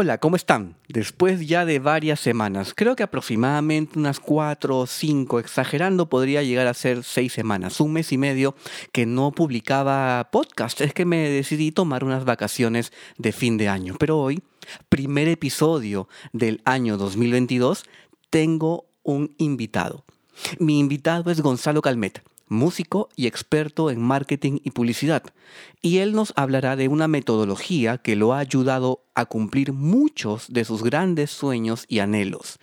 Hola, ¿cómo están? Después ya de varias semanas, creo que aproximadamente unas cuatro o cinco, exagerando podría llegar a ser seis semanas, un mes y medio que no publicaba podcast. Es que me decidí tomar unas vacaciones de fin de año. Pero hoy, primer episodio del año 2022, tengo un invitado. Mi invitado es Gonzalo Calmet músico y experto en marketing y publicidad, y él nos hablará de una metodología que lo ha ayudado a cumplir muchos de sus grandes sueños y anhelos,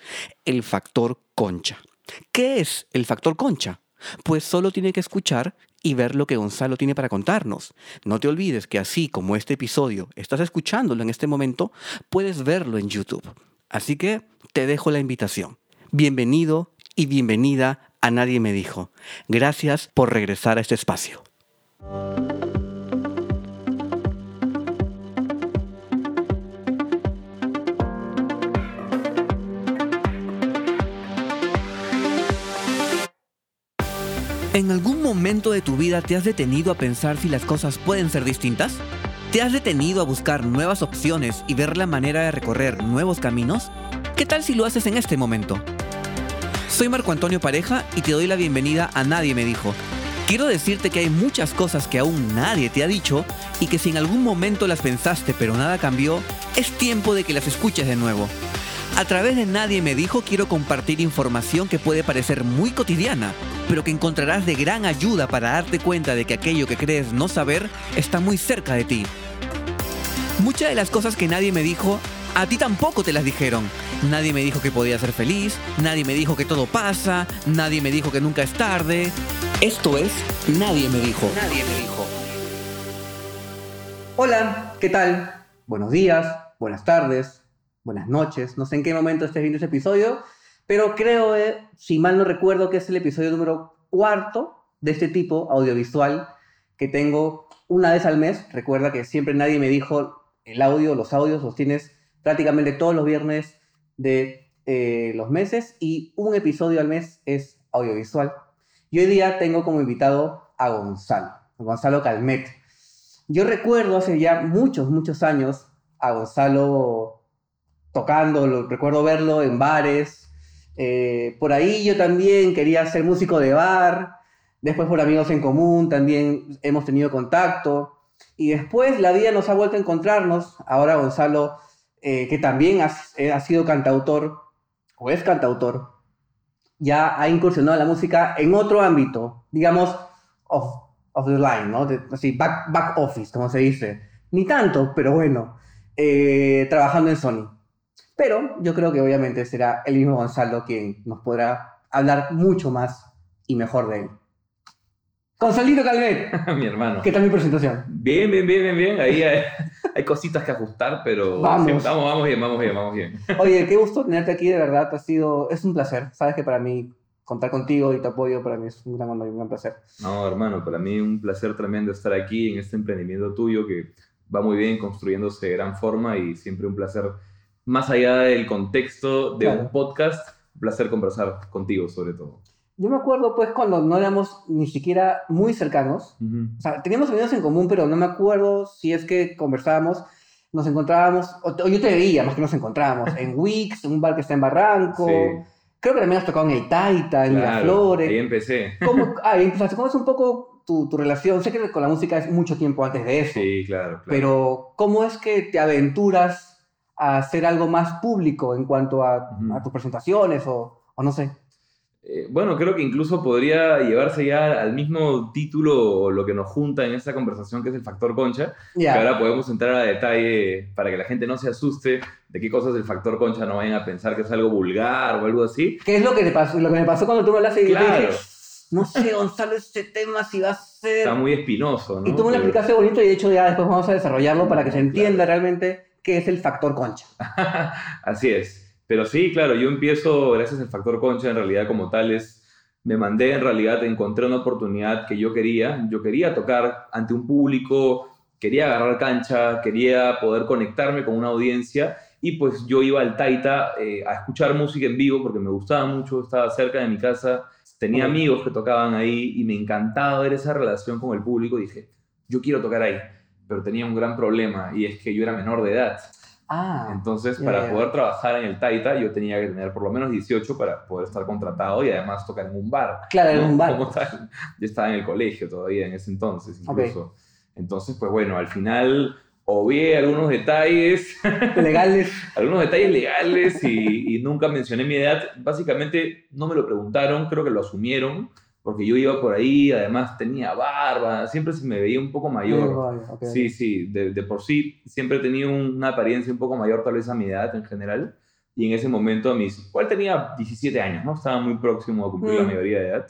el factor concha. ¿Qué es el factor concha? Pues solo tiene que escuchar y ver lo que Gonzalo tiene para contarnos. No te olvides que así como este episodio estás escuchándolo en este momento, puedes verlo en YouTube. Así que te dejo la invitación. Bienvenido y bienvenida a Nadie me dijo. Gracias por regresar a este espacio. ¿En algún momento de tu vida te has detenido a pensar si las cosas pueden ser distintas? ¿Te has detenido a buscar nuevas opciones y ver la manera de recorrer nuevos caminos? ¿Qué tal si lo haces en este momento? Soy Marco Antonio Pareja y te doy la bienvenida a Nadie me dijo. Quiero decirte que hay muchas cosas que aún nadie te ha dicho y que si en algún momento las pensaste pero nada cambió, es tiempo de que las escuches de nuevo. A través de Nadie me dijo quiero compartir información que puede parecer muy cotidiana, pero que encontrarás de gran ayuda para darte cuenta de que aquello que crees no saber está muy cerca de ti. Muchas de las cosas que nadie me dijo, a ti tampoco te las dijeron Nadie me dijo que podía ser feliz, nadie me dijo que todo pasa, nadie me dijo que nunca es tarde. Esto es Nadie me dijo. Nadie me dijo. Hola, ¿qué tal? Buenos días, buenas tardes, buenas noches. No sé en qué momento estés viendo este episodio, pero creo, eh, si mal no recuerdo, que es el episodio número cuarto de este tipo audiovisual que tengo una vez al mes. Recuerda que siempre nadie me dijo el audio, los audios los tienes prácticamente todos los viernes de eh, los meses y un episodio al mes es audiovisual. Y hoy día tengo como invitado a Gonzalo, Gonzalo Calmet. Yo recuerdo hace ya muchos, muchos años a Gonzalo tocando, lo, recuerdo verlo en bares. Eh, por ahí yo también quería ser músico de bar. Después por amigos en común también hemos tenido contacto. Y después la vida nos ha vuelto a encontrarnos. Ahora Gonzalo eh, que también eh, ha, sido cantautor o es cantautor, ya ha incursionado en la música en otro ámbito, digamos, of, of the line, ¿no? así, back, back, office, como se dice. Ni tanto, pero bueno, eh, trabajando en Sony. Pero yo creo que obviamente será el mismo Gonzalo quien nos podrá hablar mucho más y mejor de él. Gonzalito Calvet. mi hermano. ¿Qué tal mi presentación? Bien, bien, bien, bien, bien. Ahí hay, cositas que ajustar, pero vamos. vamos, vamos bien, vamos bien, vamos bien. Oye, qué gusto tenerte aquí, de verdad. Ha sido, es un placer. Sabes que para mí contar contigo y tu apoyo para mí es un gran honor y un gran placer. No, hermano, para mí un placer tremendo estar aquí en este emprendimiento tuyo que va muy bien, construyéndose de gran forma y siempre un placer, más allá del contexto de un podcast, un placer conversar contigo sobre todo. Yo me acuerdo, pues, cuando no éramos ni siquiera muy cercanos. O sea, teníamos amigos en común, pero no me acuerdo si es que conversábamos, nos encontrábamos, o, yo te veía, más que nos encontrábamos, en Wix, en un bar que está en Barranco. Creo que también has tocado en el Taita, en claro, Miraflores. Ahí empecé. ¿Cómo, ah, empezaste. ¿Cómo es un poco tu, tu, relación? Sé que con la música es mucho tiempo antes de eso. Sí, claro, claro. Pero, ¿cómo es que te aventuras a hacer algo más público en cuanto a, a tus presentaciones o, o no sé? Eh, bueno, creo que incluso podría llevarse ya al mismo título o lo que nos junta en esta conversación, que es el factor concha, que ahora podemos entrar a detalle para que la gente no se asuste de qué cosas del factor concha no vayan a pensar que es algo vulgar o algo así. ¿Qué es lo que, te pasó, lo que me pasó cuando tú me hablaste y claro. dije, no sé, Gonzalo, este tema si va a ser... Está muy espinoso, ¿no? Y tú me lo explicaste bonito y de hecho ya después vamos a desarrollarlo para que se entienda realmente qué es el factor concha. Así es. Pero sí, claro, yo empiezo, gracias al factor concha, en realidad como tal es, me mandé, en realidad encontré una oportunidad que yo quería. Yo quería tocar ante un público, quería agarrar cancha, quería poder conectarme con una audiencia y pues yo iba al Taita eh, a escuchar música en vivo porque me gustaba mucho, estaba cerca de mi casa, tenía amigos que tocaban ahí y me encantaba ver esa relación con el público. Dije, yo quiero tocar ahí, pero tenía un gran problema y es que yo era menor de edad. Ah. Entonces, ya, para ya. poder trabajar en el Taita, yo tenía que tener por lo menos 18 para poder estar contratado y además tocar en un bar. Claro, en ¿no? un bar. Como tal. Yo estaba en el colegio todavía en ese entonces, incluso. Entonces, pues bueno, al final obvié algunos detalles, Legales. algunos detalles legales y, y nunca mencioné mi edad. Básicamente no me lo preguntaron, creo que lo asumieron, porque yo iba por ahí, además tenía barba, siempre se me veía un poco mayor. Ok, ok. Sí, sí, de, de por sí siempre he tenido una apariencia un poco mayor tal vez a mi edad en general. Y en ese momento a mis... Igual tenía 17 años, ¿no? Estaba muy próximo a cumplir la Mm. mayoría de edad.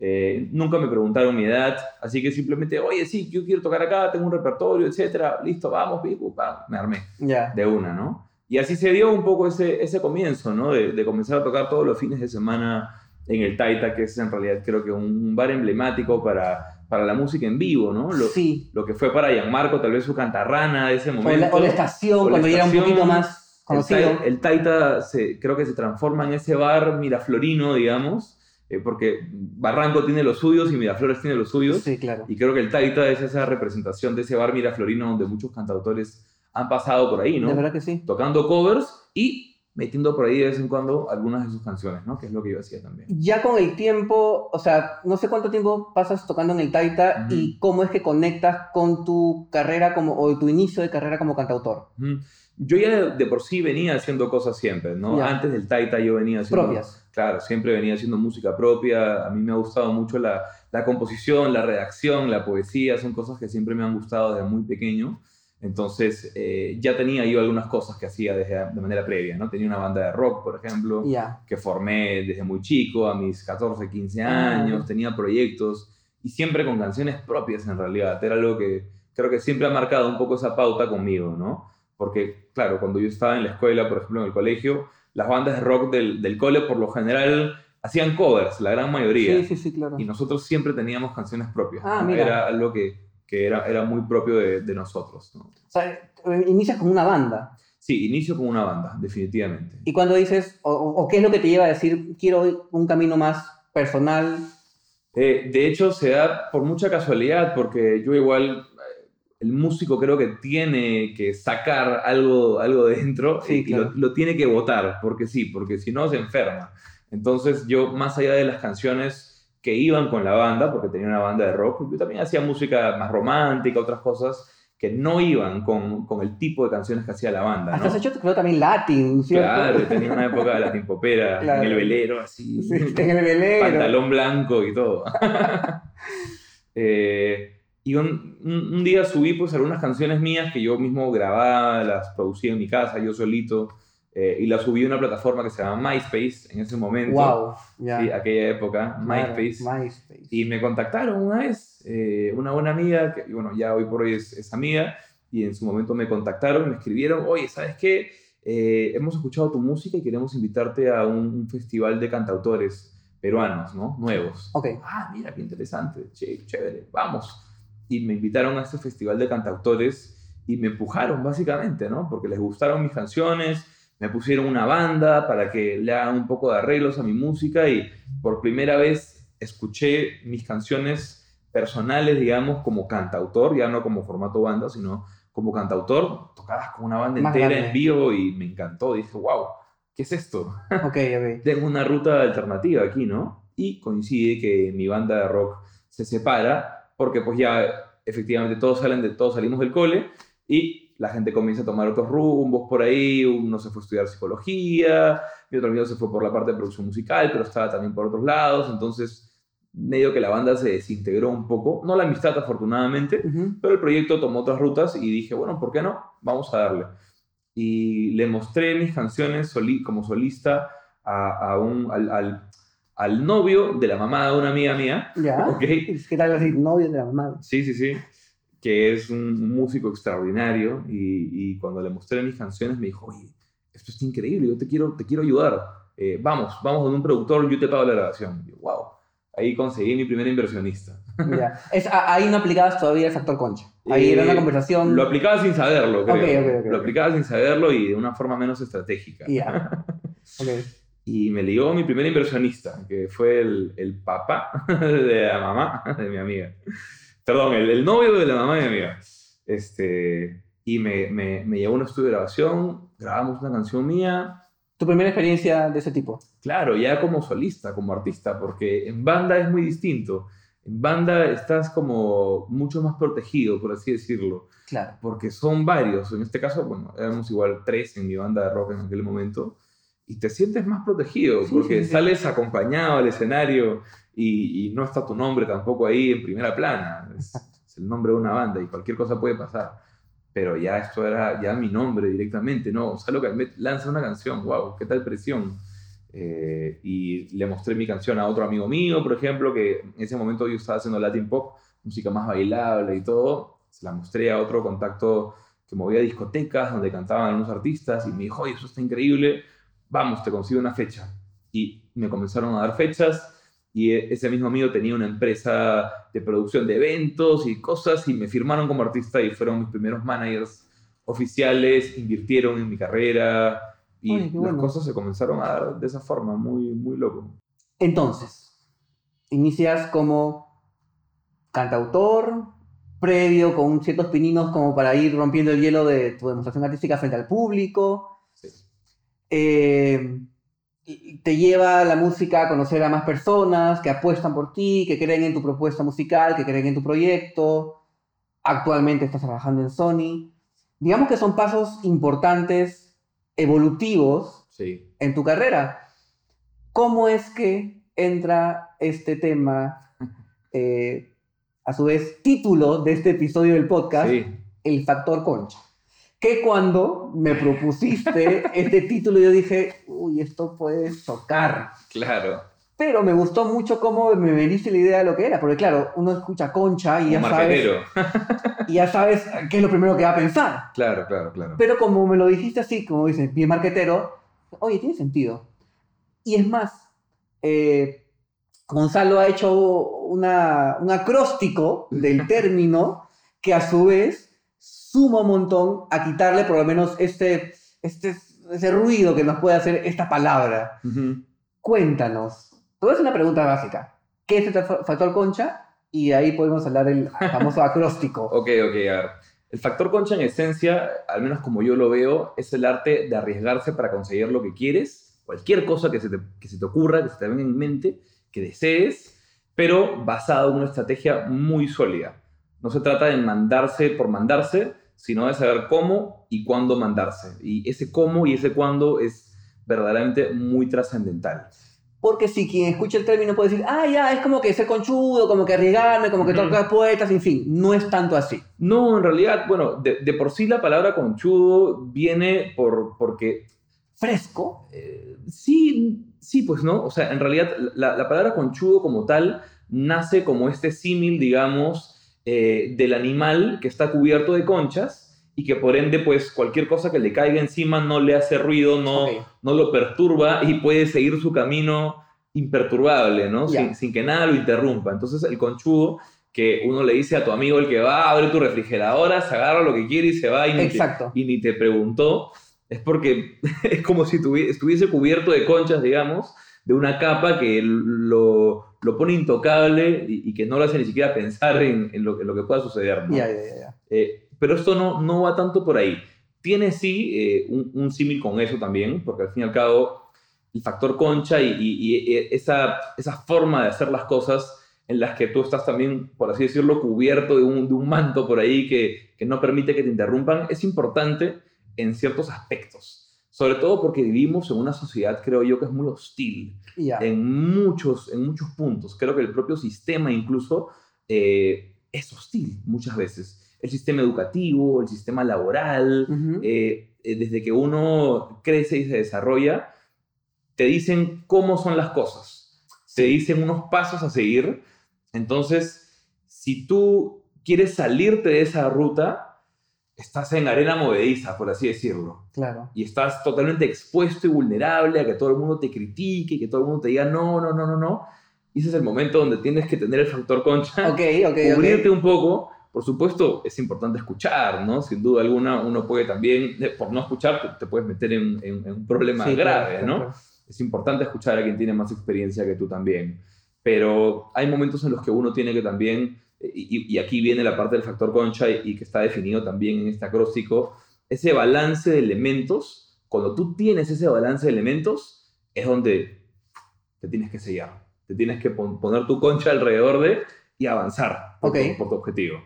Eh, nunca me preguntaron mi edad, así que simplemente, oye, sí, yo quiero tocar acá, tengo un repertorio, etcétera, listo, vamos, pico, pa, me armé Ya. de una, ¿no? Y así se dio un poco ese, ese comienzo, ¿no? De, de comenzar a tocar todos los fines de semana en el Taita, que es en realidad creo que un bar emblemático para, para la música en vivo, ¿no? Lo, sí. lo que fue para Gianmarco, tal vez su cantarrana de ese O momento. la, o la estación, O la cuando ya era un estación, poquito más el, conocido. Tai- el Taita se, creo que se transforma en ese bar miraflorino, digamos, eh, porque Barranco tiene los suyos y Miraflores tiene los suyos. Sí, claro. Y creo que el Taita es esa representación de ese bar miraflorino donde muchos cantautores han pasado por ahí, ¿no? De verdad que sí. Tocando covers y metiendo por ahí de vez en cuando algunas de sus canciones, ¿no? Que es lo que yo hacía también. Ya con el tiempo, o sea, no sé cuánto tiempo pasas tocando en el Taita Ujú. y cómo es que conectas con tu carrera como, o tu inicio de carrera como cantautor. Ujú. Yo ya de, de por sí venía haciendo cosas siempre, ¿no? Antes del Taita yo venía haciendo... Propias. Claro, siempre venía haciendo música propia. A mí me ha gustado mucho la, la composición, la redacción, la poesía. Son cosas que siempre me han gustado desde muy pequeño. Entonces, eh, ya tenía yo algunas cosas que hacía desde, de manera previa, ¿no? Tenía una banda de rock, por ejemplo, Ya. que formé desde muy chico, a mis 14, 15 Ah. años. Tenía proyectos y siempre con canciones propias, en realidad. Era algo que creo que siempre ha marcado un poco esa pauta conmigo, ¿no? Porque, claro, cuando yo estaba en la escuela, por ejemplo, en el colegio, las bandas de rock del, del cole por lo general hacían covers, la gran mayoría. Sí, sí, sí, claro. Y nosotros siempre teníamos canciones propias. Ah, ¿no? mira. Era algo que, que era, era muy propio de, de nosotros. ¿no? O sea, eh, inicias con una banda. Sí, inicio con una banda, definitivamente. Y cuando dices, o, o- qué es lo que te lleva a decir, quiero un camino más personal. Eh, de hecho, se da por mucha casualidad, porque yo igual, eh, el músico creo que tiene que sacar algo, algo de dentro Sí, y, y claro. lo, lo tiene que votar, porque sí, porque si no se enferma. Entonces yo, más allá de las canciones que iban con la banda, porque tenía una banda de rock, yo también hacía música más romántica, otras cosas que no iban con, con el tipo de canciones que hacía la banda. Hasta ¿no? has hecho, creo, también Latin, ¿cierto? Claro, tenía una época de la timpopera, Claro. en el velero, así. Sí, en el velero. pantalón blanco y todo. Eh, y un, un- un día subí pues algunas canciones mías que yo mismo grababa, las producía en mi casa, yo solito, eh, y las subí a una plataforma que se llama MySpace en ese momento. Wow. Ya. Sí, aquella época, Claro, MySpace. MySpace. Y me contactaron una vez, eh, una buena amiga, que bueno, ya hoy por hoy es, es amiga, y en su momento me contactaron, me escribieron, oye, ¿sabes qué? Eh, hemos escuchado tu música y queremos invitarte a un, un festival de cantautores peruanos, ¿no? Nuevos. Ok. Ah, mira, qué interesante, che, chévere, vamos. Y me invitaron a este festival de cantautores y me empujaron básicamente, ¿no? Porque les gustaron mis canciones, me pusieron una banda para que le hagan un poco de arreglos a mi música y por primera vez escuché mis canciones personales, digamos, como cantautor, ya no como formato banda, sino como cantautor, tocadas con una banda Más entera grande. en vivo y me encantó. Dije, wow, ¿qué es esto? Ok, ok. tengo una ruta alternativa aquí, ¿no? Y coincide que mi banda de rock se separa porque pues ya efectivamente todos salen de todos salimos del cole y la gente comienza a tomar otros rumbos por ahí, uno se fue a estudiar psicología, y otro amigo se fue por la parte de producción musical, pero estaba también por otros lados, entonces medio que la banda se desintegró un poco, no la amistad afortunadamente, pero el proyecto tomó otras rutas y dije, bueno, ¿por qué no? Vamos a darle. Y le mostré mis canciones soli- como solista a, a un, al, al- al novio de la mamá de una amiga mía. Ya. Ok. ¿Qué tal así? Novio de la mamá. Sí, sí, sí. Que es un músico extraordinario. Y, y cuando le mostré mis canciones me dijo, oye, esto está increíble, yo te quiero, te quiero ayudar. Eh, vamos, vamos con un productor, yo te pago la grabación. Y yo, wow. Ahí conseguí mi primer inversionista. Ya. Es, ahí no aplicabas todavía el factor concha. Ahí Eh, era una conversación. Lo aplicaba sin saberlo, creo. Lo aplicaba sin saberlo y de una forma menos estratégica. Ya. Y me ligó mi primer inversionista, que fue el, el papá de la mamá de mi amiga. Perdón, el, el novio de la mamá de mi amiga. Este, y me, me, me llevó a un estudio de grabación, grabamos una canción mía. ¿Tu primera experiencia de ese tipo? Claro, ya como solista, como artista, porque en banda es muy distinto. En banda estás como mucho más protegido, por así decirlo. Claro. Porque son varios. En este caso, bueno, éramos igual tres en mi banda de rock en aquel momento. Y te sientes más protegido, Sí, porque sí, sí. sales acompañado al escenario y, y no está tu nombre tampoco ahí en primera plana. Es, es el nombre de una banda y cualquier cosa puede pasar. Pero ya esto era ya mi nombre directamente, ¿no? O sea, lo que me lanza una canción, wow, qué tal presión. Eh, y le mostré mi canción a otro amigo mío, por ejemplo, que en ese momento yo estaba haciendo Latin Pop, música más bailable y todo. Se la mostré a otro contacto que movía discotecas donde cantaban algunos artistas y me dijo, oye, eso está increíble, vamos, te consigo una fecha. Y me comenzaron a dar fechas y e- ese mismo amigo tenía una empresa de producción de eventos y cosas y me firmaron como artista y fueron mis primeros managers oficiales, invirtieron en mi carrera y las cosas se comenzaron a dar de esa forma, muy, muy loco. Entonces, inicias como cantautor, previo con ciertos pininos como para ir rompiendo el hielo de tu demostración artística frente al público. Sí. Eh, te lleva la música a conocer a más personas que apuestan por ti, que creen en tu propuesta musical, que creen en tu proyecto. Actualmente estás trabajando en Sony. Digamos que son pasos importantes, evolutivos, Sí. en tu carrera. ¿Cómo es que entra este tema, eh, a su vez título de este episodio del podcast, Sí. el factor concha? Que cuando me propusiste este título yo dije, uy, esto puede chocar. Claro. Pero me gustó mucho cómo me veniste la idea de lo que era, porque claro, uno escucha concha y ya, sabes, y ya sabes qué es lo primero que va a pensar. Claro, claro, claro. Pero como me lo dijiste así, como dices, bien marquetero, oye, tiene sentido. Y es más, eh, Gonzalo ha hecho una, un acróstico del término que a su vez suma un montón a quitarle por lo menos este, este, ese ruido que nos puede hacer esta palabra. Ujú. Cuéntanos. Te voy a hacer una pregunta básica. ¿Qué es fa- factor concha? Y ahí podemos hablar del famoso acróstico. Ok, ok, a ver. El factor concha en esencia, al menos como yo lo veo, es el arte de arriesgarse para conseguir lo que quieres, cualquier cosa que se te, que se te ocurra, que se te venga en mente, que desees, pero basado en una estrategia muy sólida. No se trata de mandarse por mandarse, sino de saber cómo y cuándo mandarse. Y ese cómo y ese cuándo es verdaderamente muy trascendental. Porque si quien escucha el término puede decir, ah, ya, es como que ser conchudo, como que arriesgarme, como que tocar poetas, en fin, no es tanto así. No, en realidad, bueno, de, de por sí la palabra conchudo viene por, porque Fresco, Eh, sí, sí, pues no. O sea, en realidad la, la palabra conchudo como tal nace como este símil, digamos, eh, del animal que está cubierto de conchas y que por ende, pues cualquier cosa que le caiga encima no le hace ruido, no, no lo perturba y puede seguir su camino imperturbable, ¿no? Sin, sin que nada lo interrumpa. Entonces el conchudo que uno le dice a tu amigo el que va a abrir tu refrigeradora, se agarra lo que quiere y se va y ni te- y ni te preguntó, es porque es como si tuvi- estuviese cubierto de conchas, digamos, de una capa que lo, lo pone intocable y, y que no lo hace ni siquiera pensar en, en lo, en lo que pueda suceder. ¿no? Eh, pero esto no, no va tanto por ahí. Tiene sí eh, un, un símil con eso también, porque al fin y al cabo el factor concha y, y- y esa, esa forma de hacer las cosas en las que tú estás también, por así decirlo, cubierto de un, de un manto por ahí que, que no permite que te interrumpan, es importante en ciertos aspectos. Sobre todo porque vivimos en una sociedad, creo yo, que es muy hostil En muchos, en muchos puntos. Creo que el propio sistema incluso eh, es hostil muchas veces. El sistema educativo, el sistema laboral, eh, eh, desde que uno crece y se desarrolla, te dicen cómo son las cosas, te dicen unos pasos a seguir. Entonces, si tú quieres salirte de esa ruta, estás en arena movediza, por así decirlo Claro. y estás totalmente expuesto y vulnerable a que todo el mundo te critique y que todo el mundo te diga no, no, no, no, no. Y ese es el momento donde tienes que tener el factor concha, Ok, ok, cubrirte ok. un poco. Por supuesto, es importante escuchar, ¿no? Sin duda alguna, uno puede también, por no escuchar, te, te puedes meter en, en- en un problema Sí, grave, claro, ¿no? claro. Es importante escuchar a quien tiene más experiencia que tú también. Pero hay momentos en los que uno tiene que también y, y aquí viene la parte del factor concha y, y que está definido también en este acróstico, ese balance de elementos, cuando tú tienes ese balance de elementos, es donde te tienes que sellar, te tienes que pon- poner tu concha alrededor de y avanzar por, Ok. tu, por tu objetivo.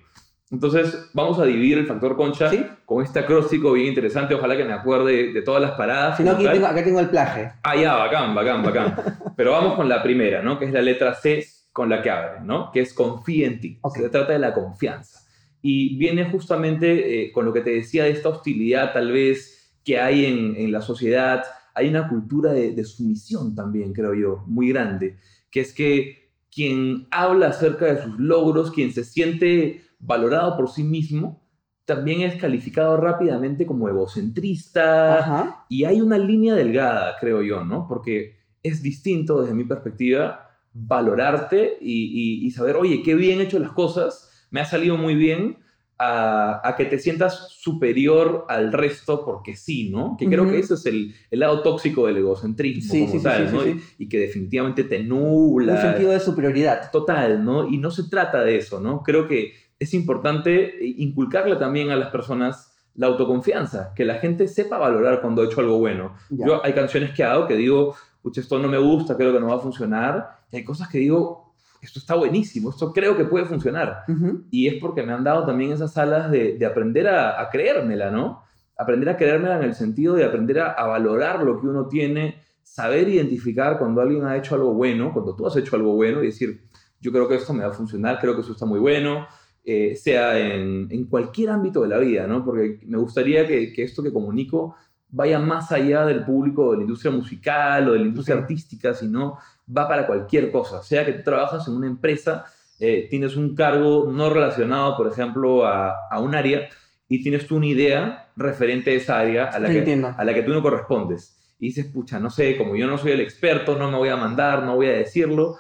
Entonces, vamos a dividir el factor concha Sí. con este acróstico bien interesante. Ojalá que me acuerde de todas las paradas. Si no, aquí tengo, acá tengo el plaje. Ah, ya, bacán, bacán, bacán. Pero vamos con la primera, ¿no? Que es la letra C con la que abre, ¿no? Que es confía en ti. Se trata de la confianza. Y viene justamente eh, con lo que te decía de esta hostilidad tal vez que hay en, en la sociedad. Hay una cultura de, de sumisión también, creo yo, muy grande. Que es que quien habla acerca de sus logros, quien se siente valorado por sí mismo, también es calificado rápidamente como egocentrista, Ajá. y hay una línea delgada, creo yo, ¿no? Porque es distinto desde mi perspectiva valorarte y, y- y saber, oye, qué bien he hecho las cosas, me ha salido muy bien, a, a que te sientas superior al resto porque sí, ¿no? Que creo que ese es el, el lado tóxico del egocentrismo Sí, como sí, tal, sí, ¿no? Y- que definitivamente te nubla. Un sentido de superioridad. Total, ¿no? Y no se trata de eso, ¿no? Creo que es importante inculcarle también a las personas la autoconfianza, que la gente sepa valorar cuando ha hecho algo bueno. Ya. Yo hay canciones que hago que digo, pucha, esto no me gusta, creo que no va a funcionar, y hay cosas que digo, esto está buenísimo, esto creo que puede funcionar. Ujú. Y es porque me han dado también esas alas de, de aprender a, a creérmela, ¿no? Aprender a creérmela en el sentido de aprender a, a valorar lo que uno tiene, saber identificar cuando alguien ha hecho algo bueno, cuando tú has hecho algo bueno y decir, yo creo que esto me va a funcionar, creo que eso está muy bueno, eh, sea en, en cualquier ámbito de la vida, ¿no? Porque me gustaría que, que esto que comunico vaya más allá del público de la industria musical o de la industria Ok. artística, sino va para cualquier cosa, sea que tú trabajas en una empresa, eh, tienes un cargo no relacionado, por ejemplo, a, a un área y tienes tú una idea referente a esa área a la, Te que, entiendo. a la que tú no correspondes. Y dices, pucha, no sé, como yo no soy el experto, no me voy a mandar, no voy a decirlo,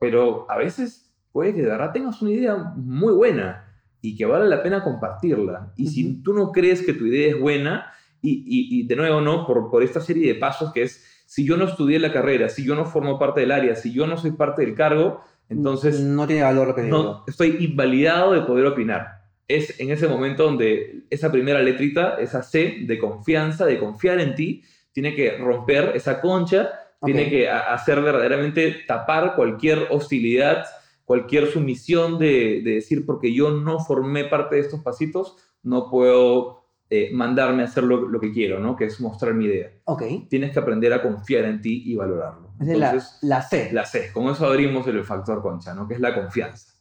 pero a veces puede que de verdad tengas una idea muy buena y que vale la pena compartirla. Y si Ujú. tú no crees que tu idea es buena, y, y- y de nuevo, ¿no? Por, por esta serie de pasos que es, si yo no estudié la carrera, si yo no formo parte del área, si yo no soy parte del cargo, entonces No tiene valor lo que digo. no, estoy invalidado de poder opinar. Es en ese momento donde esa primera letrita, esa C de confianza, de confiar en ti, tiene que romper esa concha, Ok. tiene que hacer verdaderamente tapar cualquier hostilidad, cualquier sumisión de, de decir, porque yo no formé parte de estos pasitos, no puedo eh, mandarme a hacer lo, lo que quiero, ¿no? Que es mostrar mi idea. Ok. Tienes que aprender a confiar en ti y valorarlo. Es la, Entonces, la C. la C, con eso abrimos el factor concha, ¿no? Que es la confianza.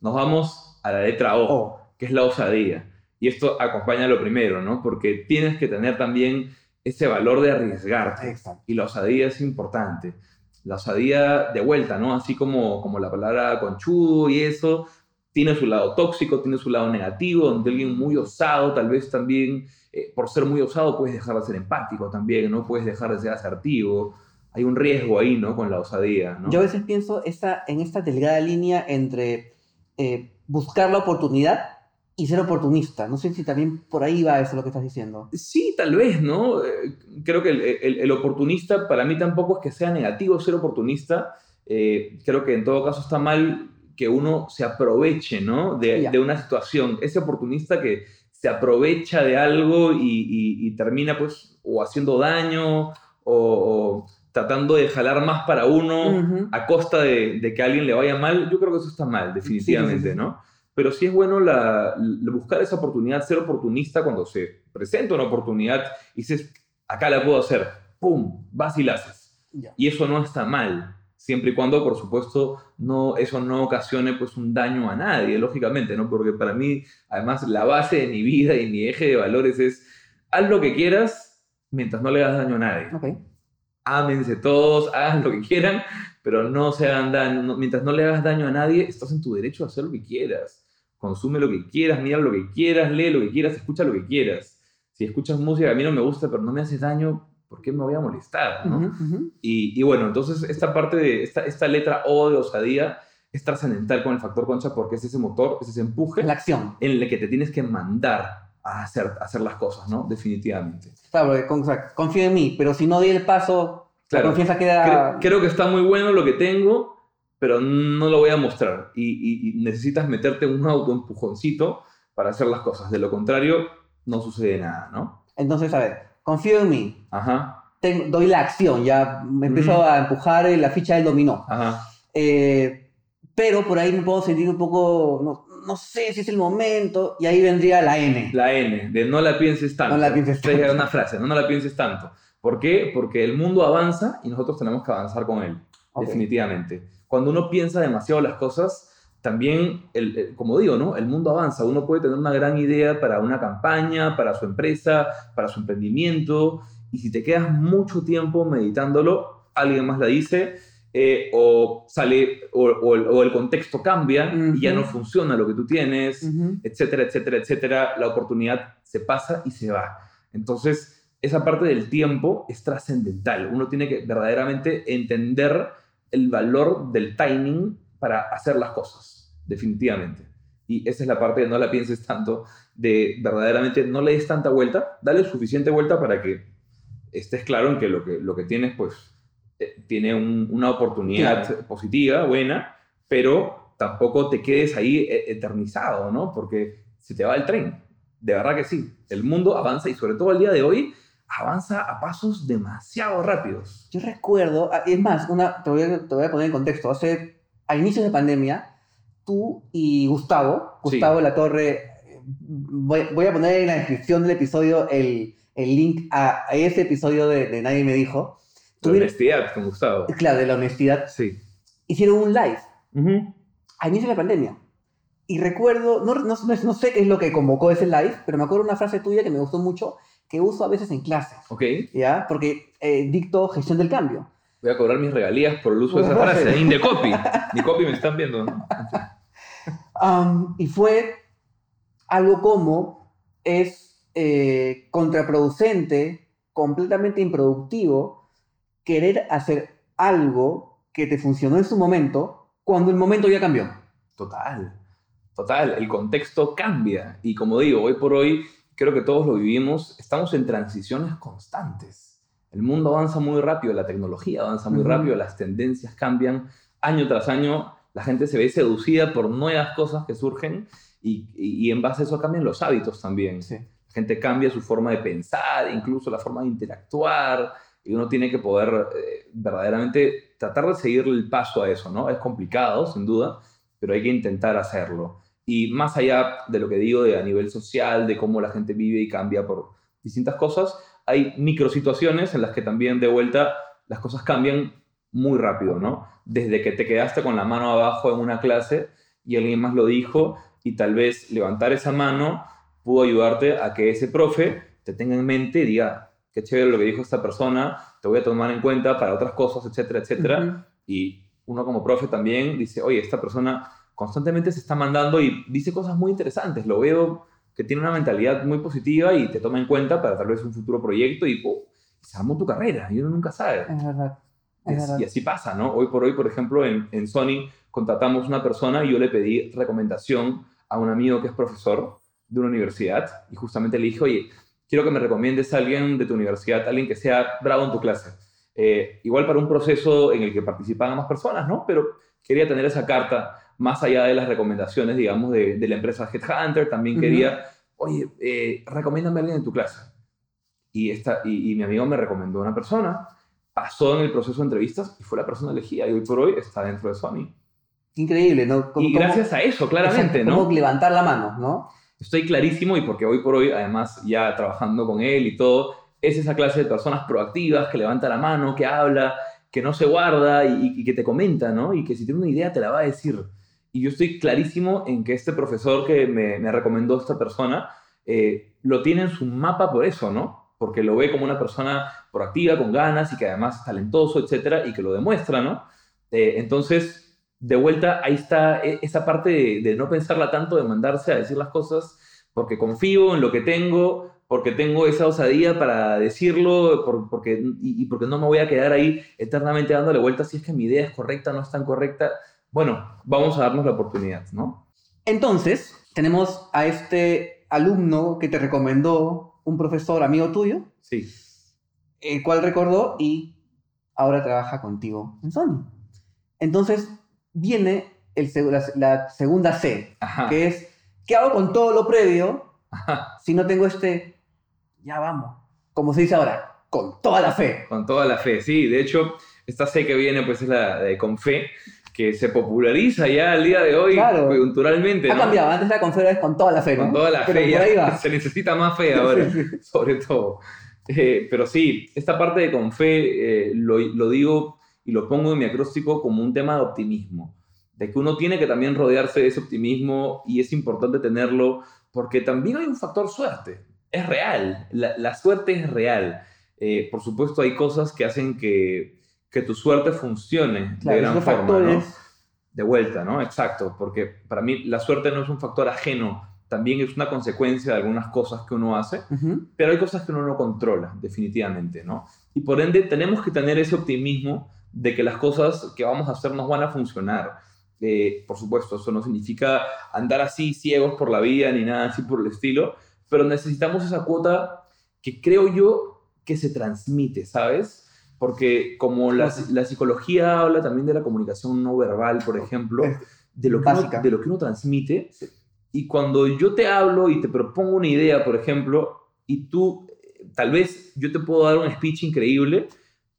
Nos vamos a la letra O, O. que es la osadía. Y esto acompaña lo primero, ¿no? Porque tienes que tener también ese valor de arriesgarte. Exacto. Y la osadía es importante. La osadía de vuelta, ¿no? Así como, como la palabra conchudo y eso, tiene su lado tóxico, tiene su lado negativo, donde alguien muy osado, tal vez también, eh, por ser muy osado, puedes dejar de ser empático también, ¿no? Puedes dejar de ser asertivo. Hay un riesgo ahí, ¿no? Con la osadía, ¿no? Yo a veces pienso esta, en esta delgada línea entre eh, buscar la oportunidad y ser oportunista. No sé si también por ahí va eso lo que estás diciendo. Sí, tal vez, ¿no? Eh, creo que el, el- el oportunista, para mí tampoco es que sea negativo ser oportunista. Eh, creo que en todo caso está mal que uno se aproveche, ¿no? De, una situación. Ese oportunista que se aprovecha de algo y, y- y termina, pues, o haciendo daño o, o tratando de jalar más para uno a costa de, de que a alguien le vaya mal, yo creo que eso está mal, definitivamente, Sí, sí, sí, sí. ¿no? Pero sí es bueno la, la- buscar esa oportunidad, ser oportunista cuando se presenta una oportunidad y dices, acá la puedo hacer, ¡pum! Vas y la haces. Y eso no está mal, siempre y cuando, por supuesto, no, eso no ocasione pues, un daño a nadie, lógicamente, ¿no? Porque para mí, además, la base de mi vida y mi eje de valores es, haz lo que quieras mientras no le hagas daño a nadie Ok. ámense todos, hagan lo que quieran, pero no se hagan daño. no- mientras no le hagas daño a nadie, estás en tu derecho a hacer lo que quieras. Consume lo que quieras, mira lo que quieras, lee lo que quieras, escucha lo que quieras. Si escuchas música que a mí no me gusta, pero no me hace daño, ¿por qué me voy a molestar? no? Ujú, ujú. Y, y bueno, entonces esta parte de esta, esta letra O de osadía es trascendental con el factor concha porque es ese motor, es ese empuje La acción. en el que te tienes que mandar a hacer, a hacer las cosas, ¿no? Definitivamente. Claro, porque con- o sea, confío en mí, pero si no doy el paso, Claro. la confianza queda... Cre- creo que está muy bueno lo que tengo, pero no lo voy a mostrar. Y, y- y necesitas meterte un autoempujoncito para hacer las cosas. De lo contrario, no sucede nada, ¿no? Entonces, a ver, confío en mí. Ajá, Tengo- doy la acción, ya me empiezo a empujar en la ficha del dominó. ajá. Eh, pero por ahí me puedo sentir un poco, no, no sé si es el momento, y ahí vendría la N. La N, de no la pienses tanto. No la pienses es tanto. una frase, no, no la pienses tanto. ¿Por qué? Porque el mundo avanza y nosotros tenemos que avanzar con él, definitivamente. Cuando uno piensa demasiado las cosas, también, el, el- como digo, ¿no? el mundo avanza. Uno puede tener una gran idea para una campaña, para su empresa, para su emprendimiento, y si te quedas mucho tiempo meditándolo, alguien más la dice, eh, o sale, o, o el- o el contexto cambia y ya no funciona lo que tú tienes Ujú. etcétera, etcétera, etcétera, la oportunidad se pasa y se va. Entonces, esa parte del tiempo es trascendental. Uno tiene que verdaderamente entender el valor del timing para hacer las cosas, definitivamente. Y esa es la parte de no la pienses tanto, de verdaderamente no le des tanta vuelta, dale suficiente vuelta para que estés claro en que lo que, lo que tienes, pues, eh, tiene un- una oportunidad Claro. positiva, buena, pero tampoco te quedes ahí eh, eternizado, ¿no? Porque se te va el tren. De verdad que sí. El mundo avanza y sobre todo al día de hoy avanza a pasos demasiado rápidos. Yo recuerdo, ah, es más, una, te, voy a, te voy a poner en contexto. Hace, a inicios de pandemia, tú y Gustavo, Sí. Gustavo La Torre, voy, voy a poner en la descripción del episodio el, el link a, a ese episodio de, de Nadie Me Dijo. Tu Tuvieron- honestidad con Gustavo. claro, de la honestidad. Sí. Hicieron un live Ujú. a inicio de la pandemia. Y recuerdo, no, no, no- no sé qué es lo que convocó ese live, pero me acuerdo una frase tuya que me gustó mucho, que uso a veces en clases, Ok. ¿ya? Porque eh, dicto gestión del cambio. Voy a cobrar mis regalías por el uso de esa frase. sí. In the copy. Mi copy me están viendo. Am, y fue algo como es eh, contraproducente, completamente improductivo, querer hacer algo que te funcionó en su momento cuando el momento ya cambió. Total, total, el contexto cambia y como digo, hoy por hoy creo que todos lo vivimos, estamos en transiciones constantes. El mundo avanza muy rápido, la tecnología avanza muy rápido, las tendencias cambian año tras año, la gente se ve seducida por nuevas cosas que surgen y, y- y en base a eso cambian los hábitos también. La gente cambia su forma de pensar, incluso la forma de interactuar, y uno tiene que poder eh, verdaderamente tratar de seguir el paso a eso, ¿no? Es complicado, sin duda, pero hay que intentar hacerlo. Y más allá de lo que digo de a nivel social, de cómo la gente vive y cambia por distintas cosas, hay microsituaciones en las que también de vuelta las cosas cambian muy rápido, ¿no? Desde que te quedaste con la mano abajo en una clase y alguien más lo dijo y tal vez levantar esa mano pudo ayudarte a que ese profe te tenga en mente y diga, qué chévere lo que dijo esta persona, te voy a tomar en cuenta para otras cosas, etcétera, etcétera. Y uno como profe también dice, oye, esta persona constantemente se está mandando y dice cosas muy interesantes, lo veo que tiene una mentalidad muy positiva y te toma en cuenta para tal vez un futuro proyecto y oh, se armó tu carrera y uno nunca sabe. Es verdad. Y Es verdad. y así pasa, ¿no? Hoy por hoy, por ejemplo, en, en Sony contratamos una persona y yo le pedí recomendación a un amigo que es profesor de una universidad y justamente le dije, oye, quiero que me recomiendes a alguien de tu universidad, alguien que sea bravo en tu clase. Eh, igual para un proceso en el que participaban más personas, ¿no? Pero quería tener esa carta más allá de las recomendaciones, digamos, de, de la empresa Headhunter, también quería, oye, eh, recomiéndame a alguien en tu clase. Y, esta, y, y mi amigo me recomendó una persona, pasó en el proceso de entrevistas y fue la persona elegida y hoy por hoy está dentro de Sony. Increíble, ¿no? Y gracias a eso, claramente, Exacto, ¿no? Como levantar la mano, ¿no? Estoy clarísimo y porque hoy por hoy, además, ya trabajando con él y todo, es esa clase de personas proactivas que levanta la mano, que habla, que no se guarda y, y que te comenta, ¿no? Y que si tiene una idea te la va a decir. Y yo estoy clarísimo en que este profesor que me, me recomendó esta persona eh, lo tiene en su mapa por eso, ¿no? Porque lo ve como una persona proactiva, con ganas y que además es talentoso, etcétera, y que lo demuestra, ¿no? Eh, entonces, de vuelta, ahí está eh, esa parte de, de no pensarla tanto, de mandarse a decir las cosas, porque confío en lo que tengo, porque tengo esa osadía para decirlo, por- porque, y, y porque no me voy a quedar ahí eternamente dándole vueltas si es que mi idea es correcta, no es tan correcta. Bueno, vamos a darnos la oportunidad, ¿no? Entonces, tenemos a este alumno que te recomendó un profesor amigo tuyo, Sí. el cual recordó y ahora trabaja contigo en Sony. Entonces, viene el, la, la segunda C, Ajá. que es, ¿qué hago con todo lo previo Ajá. si no tengo este, ya vamos, como se dice ahora, con toda la fe? Con toda la fe, sí. De hecho, esta C que viene pues es la de con fe, que se populariza ya al día de hoy Claro. coyunturalmente, Ha ¿no? cambiado, antes la con fe, ahora es con toda la fe, ¿no? Con toda la Pero fe, por ahí va. se necesita más fe ahora, Sí, sí. sobre todo. Eh, pero sí, esta parte de con fe eh, lo, lo digo y lo pongo en mi acróstico como un tema de optimismo, de que uno tiene que también rodearse de ese optimismo y es importante tenerlo porque también hay un factor suerte, es real, la, la suerte es real. Eh, por supuesto hay cosas que hacen que, que tu suerte funcione Claro, de gran forma, ¿no? factores, De vuelta, ¿no? Exacto, porque para mí la suerte no es un factor ajeno, también es una consecuencia de algunas cosas que uno hace, pero hay cosas que uno no controla, definitivamente, ¿no? Y por ende tenemos que tener ese optimismo de que las cosas que vamos a hacer nos van a funcionar. Eh, por supuesto, eso no significa andar así ciegos por la vida ni nada así por el estilo, pero necesitamos esa cuota que creo yo que se transmite, ¿sabes? Porque como la, la psicología habla también de la comunicación no verbal, por ejemplo, de lo, que uno, de lo que uno transmite. Y cuando yo te hablo y te propongo una idea, por ejemplo, y tú, tal vez yo te puedo dar un speech increíble,